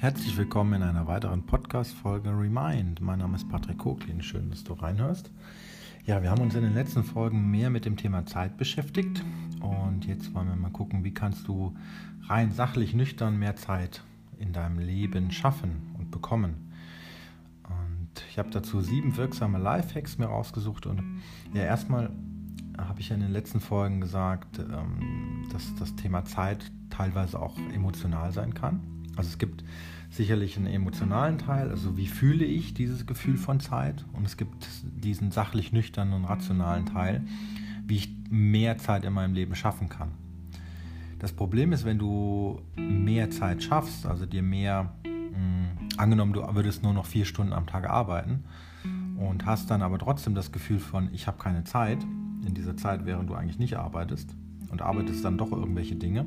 Herzlich willkommen in einer weiteren Podcast-Folge Remind. Mein Name ist Patrick Koklin. Schön, dass du reinhörst. Ja, wir haben uns in den letzten Folgen mehr mit dem Thema Zeit beschäftigt und jetzt wollen wir mal gucken, wie kannst du rein sachlich nüchtern mehr Zeit in deinem Leben schaffen und bekommen. Und ich habe dazu sieben wirksame Lifehacks mir rausgesucht und ja, erstmal habe ich in den letzten Folgen gesagt, ähm, dass das Thema Zeit teilweise auch emotional sein kann. Also es gibt sicherlich einen emotionalen Teil, also wie fühle ich dieses Gefühl von Zeit und es gibt diesen sachlich nüchternen und rationalen Teil, wie ich mehr Zeit in meinem Leben schaffen kann. Das Problem ist, wenn du mehr Zeit schaffst, also dir mehr, mh, hm, angenommen, du würdest nur noch vier Stunden am Tag arbeiten und hast dann aber trotzdem das Gefühl von, ich habe keine Zeit in dieser Zeit, während du eigentlich nicht arbeitest und arbeitest dann doch irgendwelche Dinge,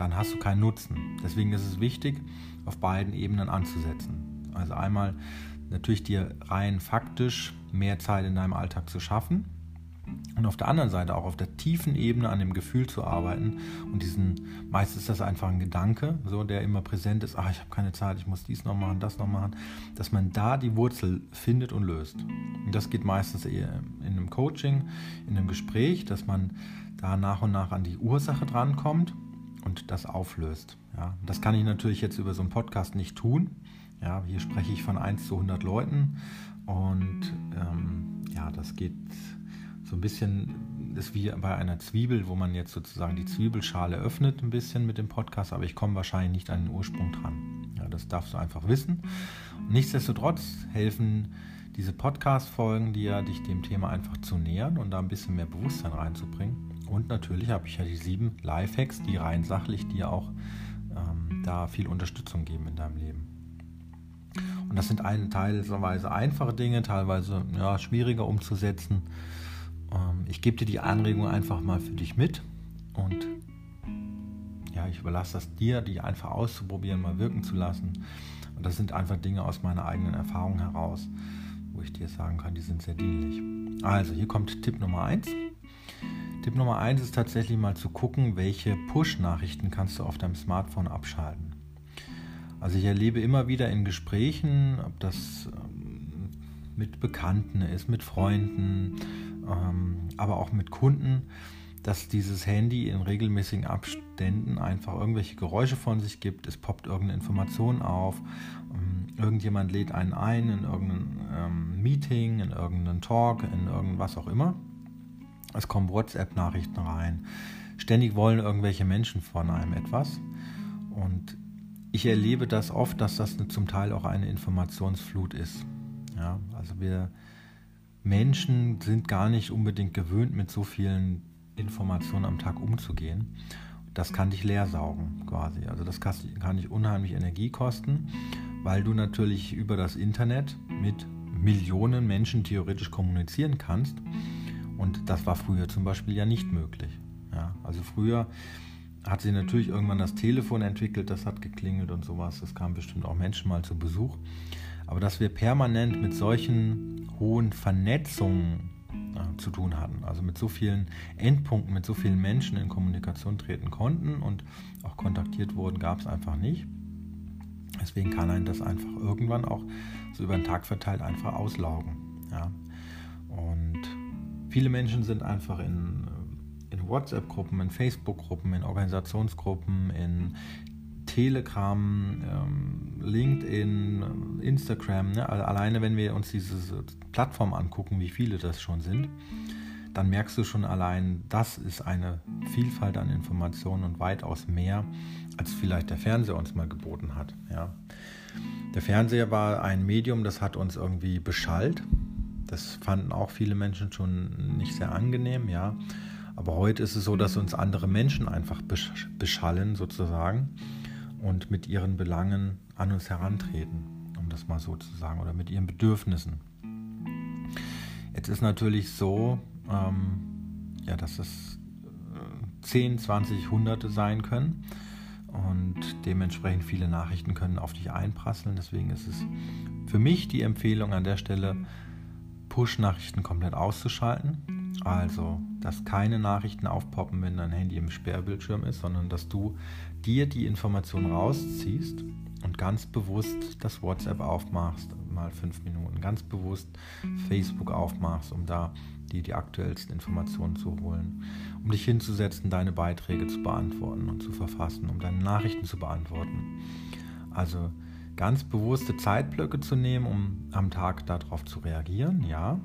dann hast du keinen Nutzen. Deswegen ist es wichtig, auf beiden Ebenen anzusetzen. Also einmal natürlich dir rein faktisch mehr Zeit in deinem Alltag zu schaffen und auf der anderen Seite auch auf der tiefen Ebene an dem Gefühl zu arbeiten und diesen, meist ist das einfach ein Gedanke, so der immer präsent ist, ach, ich habe keine Zeit, ich muss dies noch machen, das noch machen, dass man da die Wurzel findet und löst. Und das geht meistens eher in einem Coaching, in einem Gespräch, dass man da nach und nach an die Ursache drankommt und das auflöst. Ja, das kann ich natürlich jetzt über so einen Podcast nicht tun. Ja, hier spreche ich von 1 zu 100 Leuten und ähm, ja, das geht so ein bisschen, ist wie bei einer Zwiebel, wo man jetzt sozusagen die Zwiebelschale öffnet ein bisschen mit dem Podcast, aber ich komme wahrscheinlich nicht an den Ursprung dran. Ja, das darfst du einfach wissen. nichtsdestotrotz helfen diese Podcast-Folgen dir, dich dem Thema einfach zu nähern und da ein bisschen mehr Bewusstsein reinzubringen. Und natürlich habe ich ja die sieben Lifehacks, die rein sachlich dir auch ähm, da viel Unterstützung geben in deinem Leben. Und das sind eine, teilweise einfache Dinge, teilweise ja, schwieriger umzusetzen. Ähm, ich gebe dir die Anregung einfach mal für dich mit und ja, ich überlasse das dir, die einfach auszuprobieren, mal wirken zu lassen. Und das sind einfach Dinge aus meiner eigenen Erfahrung heraus, wo ich dir sagen kann, die sind sehr dienlich. Also, hier kommt Tipp Nummer 1. Tipp Nummer 1 ist tatsächlich mal zu gucken, welche Push-Nachrichten kannst du auf deinem Smartphone abschalten. Also ich erlebe immer wieder in Gesprächen, ob das ähm, mit Bekannten ist, mit Freunden, ähm, aber auch mit Kunden, dass dieses Handy in regelmäßigen Abständen einfach irgendwelche Geräusche von sich gibt. Es poppt irgendeine Information auf, ähm, irgendjemand lädt einen ein in irgendein Meeting, in irgendeinen Talk, in irgendwas auch immer. Es kommen WhatsApp-Nachrichten rein. Ständig wollen irgendwelche Menschen von einem etwas. Und ich erlebe das oft, dass das zum Teil auch eine Informationsflut ist. Ja, also wir Menschen sind gar nicht unbedingt gewöhnt, mit so vielen Informationen am Tag umzugehen. Das kann dich leer saugen quasi. Also das kann dich unheimlich Energie kosten, weil du natürlich über das Internet mit Millionen Menschen theoretisch kommunizieren kannst und das war früher zum Beispiel ja nicht möglich. Ja, also früher hat sie natürlich irgendwann das Telefon entwickelt, das hat geklingelt und sowas. Es kamen bestimmt auch Menschen mal zu Besuch. Aber dass wir permanent mit solchen hohen Vernetzungen äh, zu tun hatten, also mit so vielen Endpunkten, mit so vielen Menschen in Kommunikation treten konnten und auch kontaktiert wurden, gab es einfach nicht. Deswegen kann einen das einfach irgendwann auch so über den Tag verteilt einfach auslaugen. Ja. Und Viele Menschen sind einfach in, in WhatsApp-Gruppen, in Facebook-Gruppen, in Organisationsgruppen, in Telegram, ähm, LinkedIn, Instagram. Ne? Alleine wenn wir uns diese Plattform angucken, wie viele das schon sind, dann merkst du schon allein, das ist eine Vielfalt an Informationen und weitaus mehr, als vielleicht der Fernseher uns mal geboten hat. Ja. Der Fernseher war ein Medium, das hat uns irgendwie beschallt. Das fanden auch viele Menschen schon nicht sehr angenehm, ja. Aber heute ist es so, dass uns andere Menschen einfach beschallen sozusagen und mit ihren Belangen an uns herantreten, um das mal so zu sagen, oder mit ihren Bedürfnissen. Jetzt ist natürlich so, ähm, ja, dass es 10, 20, Hunderte sein können und dementsprechend viele Nachrichten können auf dich einprasseln. Deswegen ist es für mich die Empfehlung an der Stelle, Push-Nachrichten komplett auszuschalten. Also, dass keine Nachrichten aufpoppen, wenn dein Handy im Sperrbildschirm ist, sondern dass du dir die Information rausziehst und ganz bewusst das WhatsApp aufmachst, mal fünf Minuten, ganz bewusst Facebook aufmachst, um da die, die aktuellsten Informationen zu holen, um dich hinzusetzen, deine Beiträge zu beantworten und zu verfassen, um deine Nachrichten zu beantworten. Also ganz bewusste Zeitblöcke zu nehmen, um am Tag darauf zu reagieren, ja,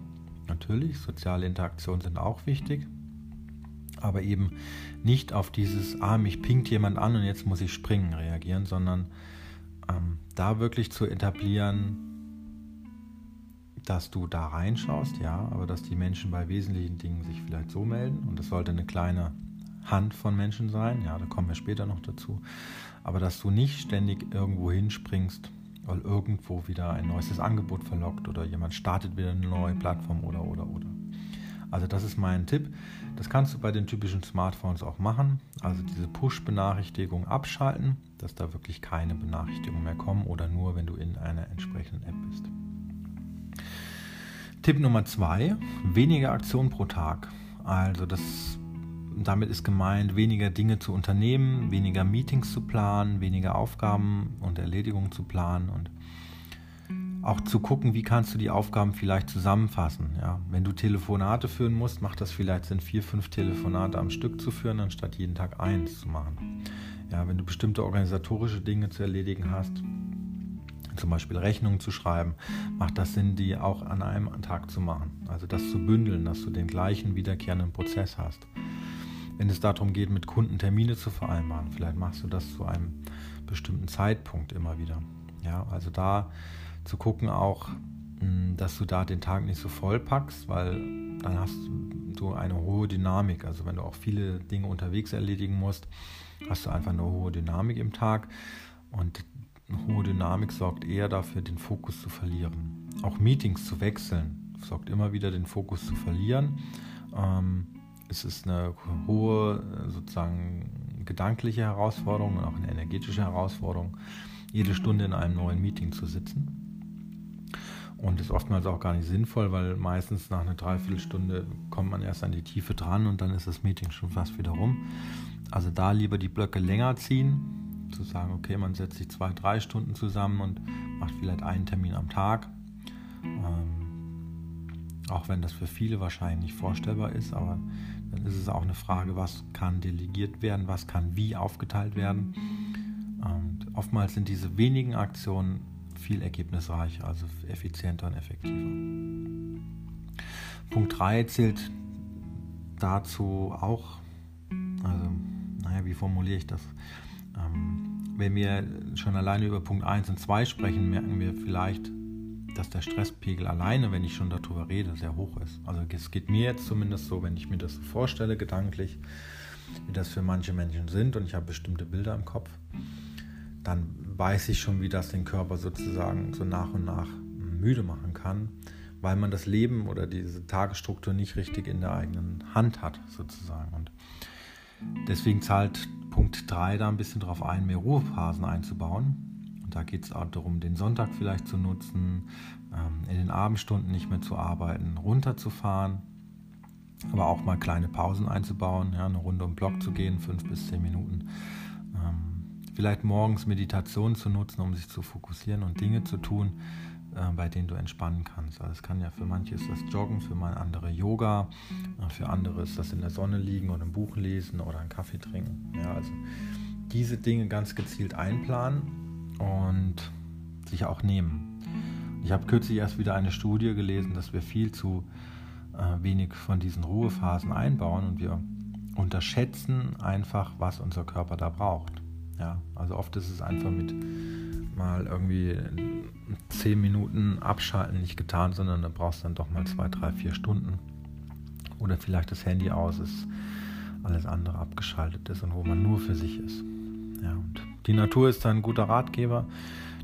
natürlich, soziale Interaktionen sind auch wichtig, aber eben nicht auf dieses, ah, mich pinkt jemand an und jetzt muss ich springen reagieren, sondern ähm, da wirklich zu etablieren, dass du da reinschaust, ja, aber dass die Menschen bei wesentlichen Dingen sich vielleicht so melden. Und das sollte eine kleine Hand von Menschen sein, ja, da kommen wir später noch dazu, aber dass du nicht ständig irgendwo hinspringst, weil irgendwo wieder ein neues Angebot verlockt oder jemand startet wieder eine neue Plattform oder oder oder. Also das ist mein Tipp. Das kannst du bei den typischen Smartphones auch machen. Also diese Push-Benachrichtigung abschalten, dass da wirklich keine Benachrichtigungen mehr kommen oder nur, wenn du in einer entsprechenden App bist. Tipp Nummer zwei, weniger Aktionen pro Tag. Also das, damit ist gemeint, weniger Dinge zu unternehmen, weniger Meetings zu planen, weniger Aufgaben und Erledigungen zu planen und auch zu gucken, wie kannst du die Aufgaben vielleicht zusammenfassen. Ja, wenn du Telefonate führen musst, macht das vielleicht Sinn, vier, fünf Telefonate am Stück zu führen, anstatt jeden Tag eins zu machen. Ja, wenn du bestimmte organisatorische Dinge zu erledigen hast, zum Beispiel Rechnungen zu schreiben, macht das Sinn, die auch an einem Tag zu machen. Also das zu bündeln, dass du den gleichen wiederkehrenden Prozess hast. Wenn es darum geht, mit Kunden Termine zu vereinbaren, vielleicht machst du das zu einem bestimmten Zeitpunkt immer wieder. Ja, also da zu gucken auch, hm, dass du da den Tag nicht so voll packst, weil dann hast du eine hohe Dynamik. Also wenn du auch viele Dinge unterwegs erledigen musst, hast du einfach eine hohe Dynamik im Tag und eine hohe Dynamik sorgt eher dafür, den Fokus zu verlieren. Auch Meetings zu wechseln sorgt immer wieder den Fokus zu verlieren. Ähm, es ist eine hohe sozusagen gedankliche Herausforderung und auch eine energetische Herausforderung, jede Stunde in einem neuen Meeting zu sitzen. Und ist oftmals auch gar nicht sinnvoll, weil meistens nach einer Dreiviertelstunde kommt man erst an die Tiefe dran und dann ist das Meeting schon fast wieder rum. Also da lieber die Blöcke länger ziehen, zu sagen, okay, man setzt sich zwei, drei Stunden zusammen und macht vielleicht einen Termin am Tag. Ähm, auch wenn das für viele wahrscheinlich nicht vorstellbar ist, aber dann ist es auch eine Frage, was kann delegiert werden, was kann wie aufgeteilt werden. Und oftmals sind diese wenigen Aktionen viel ergebnisreicher, also effizienter und effektiver. Punkt 3 zählt dazu auch, also, naja, wie formuliere ich das? Ähm, wenn wir schon alleine über Punkt 1 und 2 sprechen, merken wir vielleicht, dass der Stresspegel alleine, wenn ich schon darüber rede, sehr hoch ist. Also es geht mir jetzt zumindest so, wenn ich mir das so vorstelle, gedanklich, wie das für manche Menschen sind und ich habe bestimmte Bilder im Kopf, dann weiß ich schon, wie das den Körper sozusagen so nach und nach müde machen kann, weil man das Leben oder diese Tagesstruktur nicht richtig in der eigenen Hand hat, sozusagen. Und deswegen zahlt Punkt 3 da ein bisschen darauf ein, mehr Ruhephasen einzubauen. Und da geht es auch darum, den Sonntag vielleicht zu nutzen, ähm, in den Abendstunden nicht mehr zu arbeiten, runterzufahren, aber auch mal kleine Pausen einzubauen, ja, eine Runde um Block zu gehen, fünf bis zehn Minuten vielleicht morgens Meditation zu nutzen, um sich zu fokussieren und Dinge zu tun, äh, bei denen du entspannen kannst. Also es kann ja für manche ist das Joggen, für mal andere Yoga, für andere ist das in der Sonne liegen oder ein Buch lesen oder einen Kaffee trinken. Ja, also diese Dinge ganz gezielt einplanen und sich auch nehmen. Ich habe kürzlich erst wieder eine Studie gelesen, dass wir viel zu äh, wenig von diesen Ruhephasen einbauen und wir unterschätzen einfach, was unser Körper da braucht. Ja, also oft ist es einfach mit mal irgendwie zehn Minuten abschalten nicht getan, sondern da brauchst du dann doch mal zwei, drei, vier Stunden. Oder vielleicht das Handy aus ist, alles andere abgeschaltet ist und wo man nur für sich ist. Ja, und die Natur ist ein guter Ratgeber.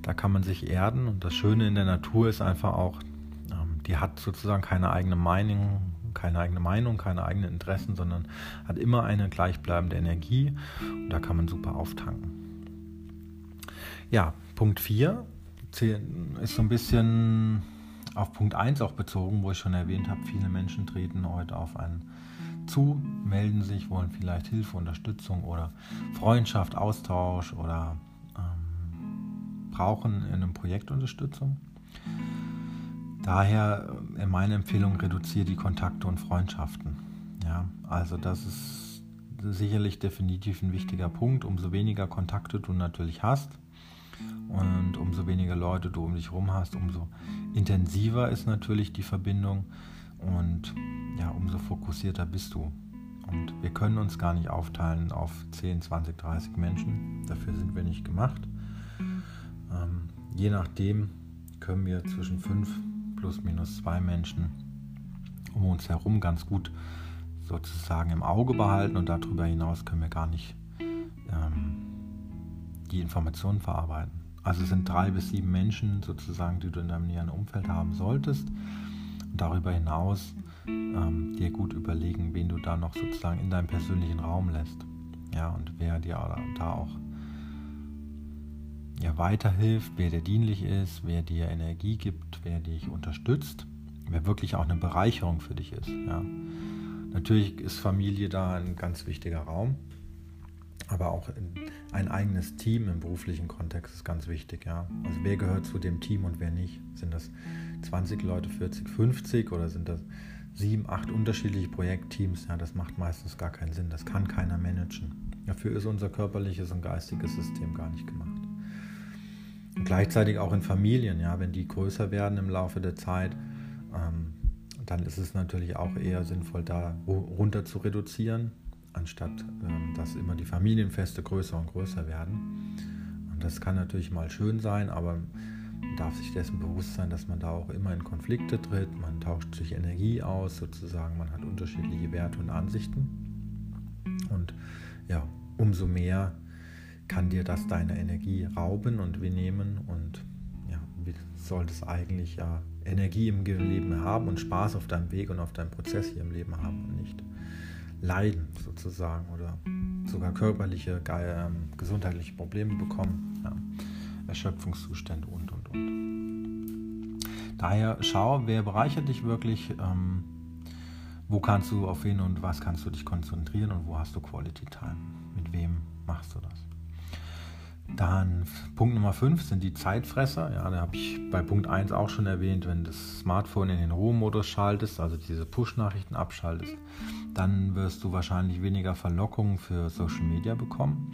Da kann man sich erden und das Schöne in der Natur ist einfach auch, ähm, die hat sozusagen keine eigene Meinung, keine eigene Meinung, keine eigenen Interessen, sondern hat immer eine gleichbleibende Energie und da kann man super auftanken. Ja, Punkt 4 ist so ein bisschen auf Punkt 1 auch bezogen, wo ich schon erwähnt habe, viele Menschen treten heute auf einen zu, melden sich, wollen vielleicht Hilfe, Unterstützung oder Freundschaft, Austausch oder ähm, brauchen in einem Projekt Unterstützung. Daher äh, meine Empfehlung, reduziere die Kontakte und Freundschaften. Ja, also das ist sicherlich definitiv ein wichtiger Punkt. Umso weniger Kontakte du natürlich hast und umso weniger Leute du um dich herum hast, umso intensiver ist natürlich die Verbindung und ja, umso fokussierter bist du. Und wir können uns gar nicht aufteilen auf 10, 20, 30 Menschen. Dafür sind wir nicht gemacht. Ähm, je nachdem können wir zwischen 5 plus minus 2 Menschen um uns herum ganz gut sozusagen im Auge behalten und darüber hinaus können wir gar nicht ähm, die Informationen verarbeiten. Also es sind drei bis sieben Menschen sozusagen, die du in deinem näheren Umfeld haben solltest. Darüber hinaus ähm, dir gut überlegen, wen du da noch sozusagen in deinem persönlichen Raum lässt. Ja, und wer dir da auch ja, weiterhilft, wer dir dienlich ist, wer dir Energie gibt, wer dich unterstützt, wer wirklich auch eine Bereicherung für dich ist. Ja. Natürlich ist Familie da ein ganz wichtiger Raum, aber auch ein eigenes Team im beruflichen Kontext ist ganz wichtig. Ja. Also wer gehört zu dem Team und wer nicht? Sind das 20 Leute, 40, 50 oder sind das sieben, acht unterschiedliche Projektteams? Ja, das macht meistens gar keinen Sinn. Das kann keiner managen. Dafür ist unser körperliches und geistiges System gar nicht gemacht. Und gleichzeitig auch in Familien, ja, wenn die größer werden im Laufe der Zeit, ähm, dann ist es natürlich auch eher sinnvoll, da runter zu reduzieren, anstatt ähm, dass immer die Familienfeste größer und größer werden. Und das kann natürlich mal schön sein, aber man darf sich dessen bewusst sein, dass man da auch immer in Konflikte tritt, man tauscht sich Energie aus, sozusagen, man hat unterschiedliche Werte und Ansichten. Und ja, umso mehr kann dir das deine Energie rauben und wir nehmen und ja, wie soll das eigentlich ja Energie im Leben haben und Spaß auf deinem Weg und auf deinem Prozess hier im Leben haben und nicht leiden sozusagen oder sogar körperliche, ähm, gesundheitliche Probleme bekommen, ja, Erschöpfungszustände und und und. Daher schau, wer bereichert dich wirklich, ähm, wo kannst du auf wen und was kannst du dich konzentrieren und wo hast du Quality Time, mit wem machst du das. Dann Punkt Nummer 5 sind die Zeitfresser. Ja, da habe ich bei Punkt 1 auch schon erwähnt, wenn das Smartphone in den Ruhemodus schaltest, also diese Push-Nachrichten abschaltest, dann wirst du wahrscheinlich weniger Verlockungen für Social Media bekommen.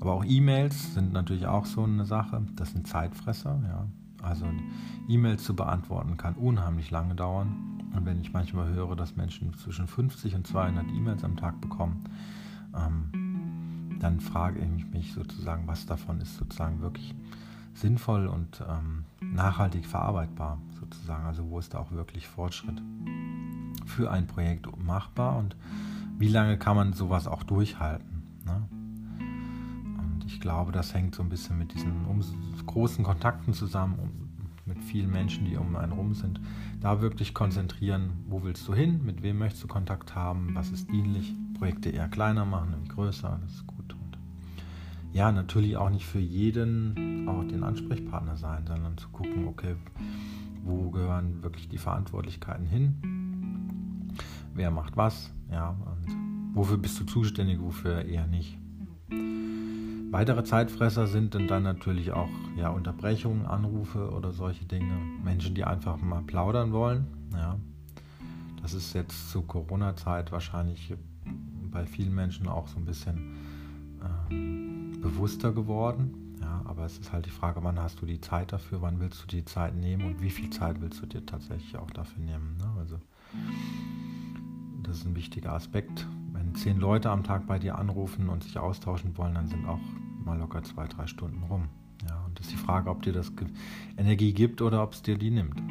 Aber auch E-Mails sind natürlich auch so eine Sache. Das sind Zeitfresser. Ja. Also E-Mails zu beantworten kann unheimlich lange dauern. Und wenn ich manchmal höre, dass Menschen zwischen 50 und 200 E-Mails am Tag bekommen, ähm, dann frage ich mich sozusagen, was davon ist sozusagen wirklich sinnvoll und ähm, nachhaltig verarbeitbar sozusagen. Also wo ist da auch wirklich Fortschritt für ein Projekt machbar und wie lange kann man sowas auch durchhalten. Ne? Und ich glaube, das hängt so ein bisschen mit diesen großen Kontakten zusammen, mit vielen Menschen, die um einen rum sind. Da wirklich konzentrieren, wo willst du hin, mit wem möchtest du Kontakt haben, was ist dienlich. Projekte eher kleiner machen, größer, das ist gut ja, natürlich auch nicht für jeden auch den Ansprechpartner sein, sondern zu gucken, okay, wo gehören wirklich die Verantwortlichkeiten hin? Wer macht was? Ja, und wofür bist du zuständig, wofür eher nicht? Weitere Zeitfresser sind dann natürlich auch ja, Unterbrechungen, Anrufe oder solche Dinge. Menschen, die einfach mal plaudern wollen. Ja. Das ist jetzt zur Corona-Zeit wahrscheinlich bei vielen Menschen auch so ein bisschen ähm, bewusster geworden. Ja, aber es ist halt die Frage, wann hast du die Zeit dafür, wann willst du die Zeit nehmen und wie viel Zeit willst du dir tatsächlich auch dafür nehmen. Ne? Also das ist ein wichtiger Aspekt. Wenn zehn Leute am Tag bei dir anrufen und sich austauschen wollen, dann sind auch mal locker zwei, drei Stunden rum. Ja, und das ist die Frage, ob dir das Energie gibt oder ob es dir die nimmt.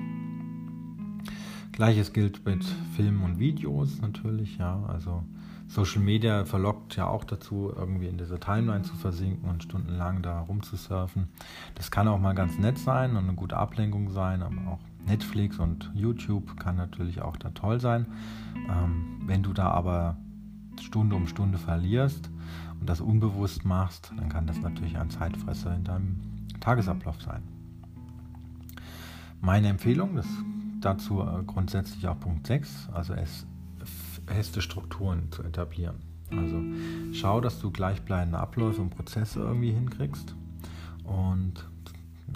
Gleiches gilt mit Filmen und Videos natürlich, ja, also Social Media verlockt ja auch dazu, irgendwie in dieser Timeline zu versinken und stundenlang da rumzusurfen. Das kann auch mal ganz nett sein und eine gute Ablenkung sein, aber auch Netflix und YouTube kann natürlich auch da toll sein. Ähm, wenn du da aber Stunde um Stunde verlierst und das unbewusst machst, dann kann das natürlich ein Zeitfresser in deinem Tagesablauf sein. Meine Empfehlung, das dazu äh, grundsätzlich auch Punkt 6, also es feste Strukturen zu etablieren. Also schau, dass du gleichbleibende Abläufe und Prozesse irgendwie hinkriegst und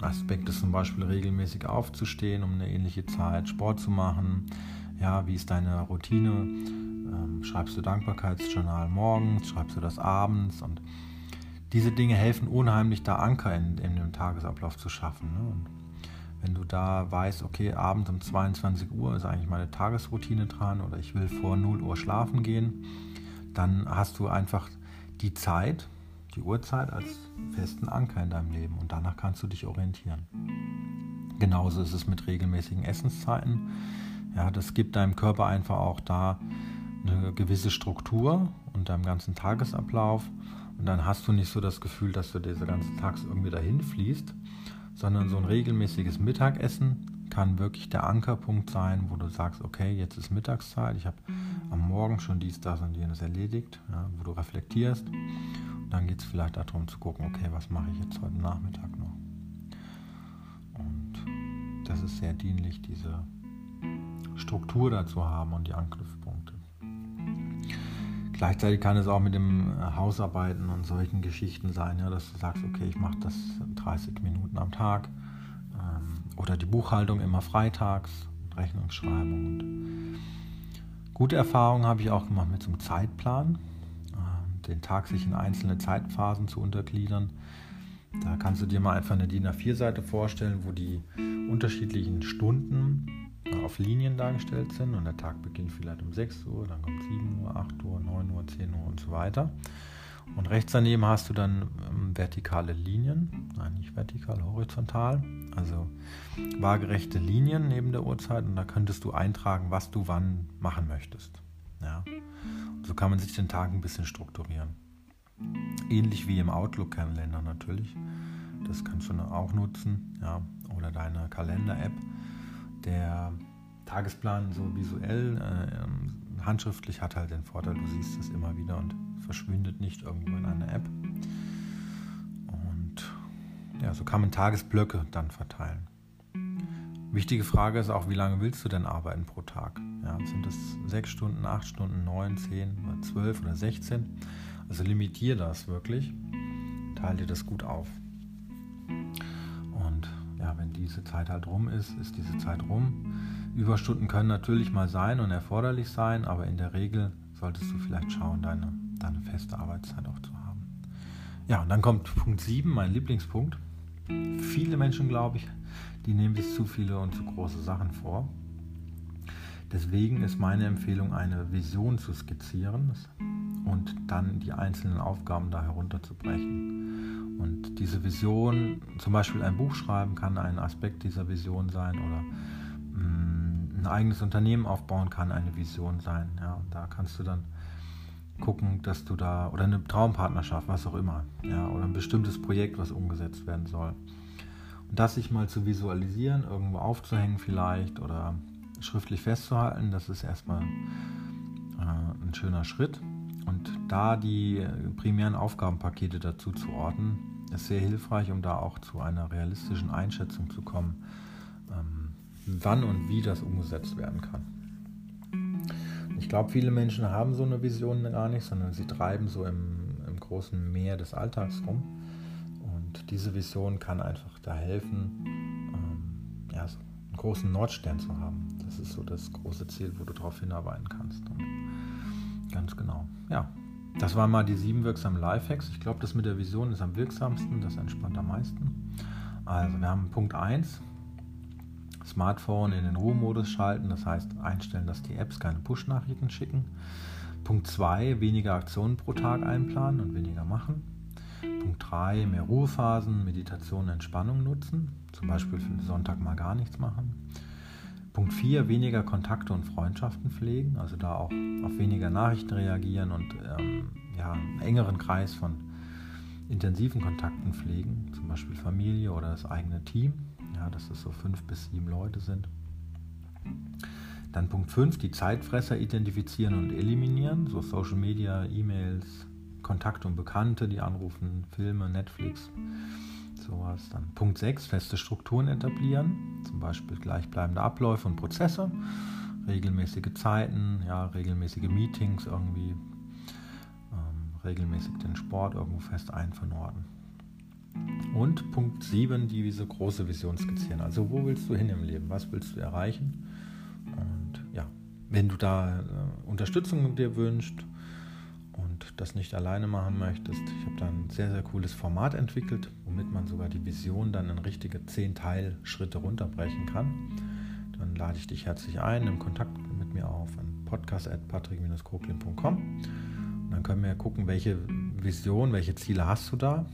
Aspekt ist zum Beispiel regelmäßig aufzustehen, um eine ähnliche Zeit Sport zu machen. Ja, wie ist deine Routine? Ähm, schreibst du Dankbarkeitsjournal morgens, schreibst du das abends und diese Dinge helfen unheimlich, da Anker in, in dem Tagesablauf zu schaffen. Ne? Wenn du da weißt, okay, abends um 22 Uhr ist eigentlich meine Tagesroutine dran oder ich will vor 0 Uhr schlafen gehen, dann hast du einfach die Zeit, die Uhrzeit als festen Anker in deinem Leben und danach kannst du dich orientieren. Genauso ist es mit regelmäßigen Essenszeiten. Ja, das gibt deinem Körper einfach auch da eine gewisse Struktur und deinem ganzen Tagesablauf. Und dann hast du nicht so das Gefühl, dass du diese ganzen Tags irgendwie dahin fließt, sondern so ein regelmäßiges Mittagessen kann wirklich der Ankerpunkt sein, wo du sagst, okay, jetzt ist Mittagszeit, ich habe am Morgen schon dies, das und jenes erledigt, ja, wo du reflektierst. Und dann geht es vielleicht darum zu gucken, okay, was mache ich jetzt heute Nachmittag noch? Und das ist sehr dienlich, diese Struktur dazu haben und die Anknüpfpunkte. Gleichzeitig kann es auch mit dem Hausarbeiten und solchen Geschichten sein, ja, dass du sagst, okay, ich mache das 30 Minuten am Tag ähm, oder die Buchhaltung immer freitags, Rechnungsschreibung. Und gute Erfahrungen habe ich auch gemacht mit so einem Zeitplan, äh, den Tag sich in einzelne Zeitphasen zu untergliedern. Da kannst du dir mal einfach eine DIN A4-Seite vorstellen, wo die unterschiedlichen Stunden auf Linien dargestellt sind und der Tag beginnt vielleicht um 6 Uhr, dann kommt 7 Uhr, 8 Uhr, 9 Uhr, 10 Uhr und so weiter. Und rechts daneben hast du dann ähm, vertikale Linien, nein, nicht vertikal, horizontal, also waagerechte Linien neben der Uhrzeit und da könntest du eintragen, was du wann machen möchtest. Ja. So kann man sich den Tag ein bisschen strukturieren. Ähnlich wie im Outlook-Kalender natürlich. Das kannst du auch nutzen, ja, oder deine Kalender-App der Tagesplan so visuell, äh, handschriftlich hat halt den Vorteil, du siehst es immer wieder und verschwindet nicht irgendwo in einer App. Und ja, so kann man Tagesblöcke dann verteilen. Wichtige Frage ist auch, wie lange willst du denn arbeiten pro Tag? Ja, sind es sechs Stunden, acht Stunden, neun, zehn oder zwölf oder sechzehn? Also limitier das wirklich, teile dir das gut auf wenn diese Zeit halt rum ist, ist diese Zeit rum. Überstunden können natürlich mal sein und erforderlich sein, aber in der Regel solltest du vielleicht schauen, deine, deine feste Arbeitszeit auch zu haben. Ja, und dann kommt Punkt 7, mein Lieblingspunkt. Viele Menschen, glaube ich, die nehmen sich zu viele und zu große Sachen vor. Deswegen ist meine Empfehlung, eine Vision zu skizzieren und dann die einzelnen Aufgaben da herunterzubrechen. Und diese Vision, zum Beispiel ein Buch schreiben, kann ein Aspekt dieser Vision sein oder mh, mm, ein eigenes Unternehmen aufbauen kann eine Vision sein. Ja, und da kannst du dann gucken, dass du da, oder eine Traumpartnerschaft, was auch immer, ja, oder ein bestimmtes Projekt, was umgesetzt werden soll. Und das sich mal zu visualisieren, irgendwo aufzuhängen vielleicht oder schriftlich festzuhalten, das ist erstmal äh, ein schöner Schritt. Und da die primären Aufgabenpakete dazu zu ordnen, ist sehr hilfreich, um da auch zu einer realistischen Einschätzung zu kommen, ähm, wann und wie das umgesetzt werden kann. Ich glaube, viele Menschen haben so eine Vision gar nicht, sondern sie treiben so im, im großen Meer des Alltags rum. Und diese Vision kann einfach da helfen, ähm, ja, so einen großen Nordstern zu haben. Das ist so das große Ziel, wo du darauf hinarbeiten kannst. Und Ganz genau. Ja, das waren mal die sieben wirksamen Lifehacks. Ich glaube, das mit der Vision ist am wirksamsten, das entspannt am meisten. Also, wir haben Punkt 1, Smartphone in den Ruhemodus schalten, das heißt einstellen, dass die Apps keine Push-Nachrichten schicken. Punkt 2, weniger Aktionen pro Tag einplanen und weniger machen. Punkt 3, mehr Ruhephasen, Meditation, Entspannung nutzen, zum Beispiel für Sonntag mal gar nichts machen. Punkt 4, weniger Kontakte und Freundschaften pflegen, also da auch auf weniger Nachrichten reagieren und ähm, ja, einen engeren Kreis von intensiven Kontakten pflegen, zum Beispiel Familie oder das eigene Team, ja, dass es so fünf bis sieben Leute sind. Dann Punkt 5, die Zeitfresser identifizieren und eliminieren, so Social Media, E-Mails, Kontakte und Bekannte, die anrufen, Filme, Netflix sowas. Dann Punkt 6, feste Strukturen etablieren, zum Beispiel gleichbleibende Abläufe und Prozesse, regelmäßige Zeiten, ja, regelmäßige Meetings irgendwie, ähm, regelmäßig den Sport irgendwo fest einvernorden. Und Punkt 7, diese große Vision skizzieren. Also wo willst du hin im Leben? Was willst du erreichen? Und ja, wenn du da äh, Unterstützung dir wünschst das nicht alleine machen möchtest, ich habe da ein sehr, sehr cooles Format entwickelt, womit man sogar die Vision dann in richtige 10 Teilschritte runterbrechen kann. Dann lade ich dich herzlich ein, nimm Kontakt mit mir auf an podcast.patrick-koklin.com. Dann können wir gucken, welche Vision, welche Ziele hast du da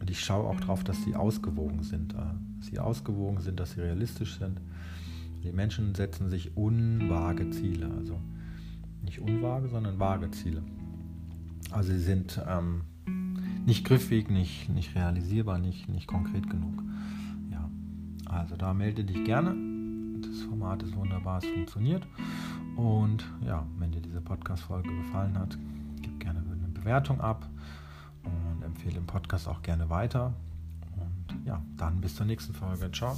und ich schaue auch darauf, dass sie ausgewogen sind. Äh, dass sie ausgewogen sind, dass sie realistisch sind. Die Menschen setzen sich unvage Ziele. Also nicht unvage, sondern vage Ziele. Also sie sind ähm, nicht griffig, nicht, nicht realisierbar, nicht, nicht konkret genug. Ja, also da melde dich gerne. Das Format ist wunderbar, es funktioniert. Und ja, wenn dir diese Podcast-Folge gefallen hat, gib gerne eine Bewertung ab empfehle den Podcast auch gerne weiter. Und ja, dann bis zur nächsten Folge. Ciao.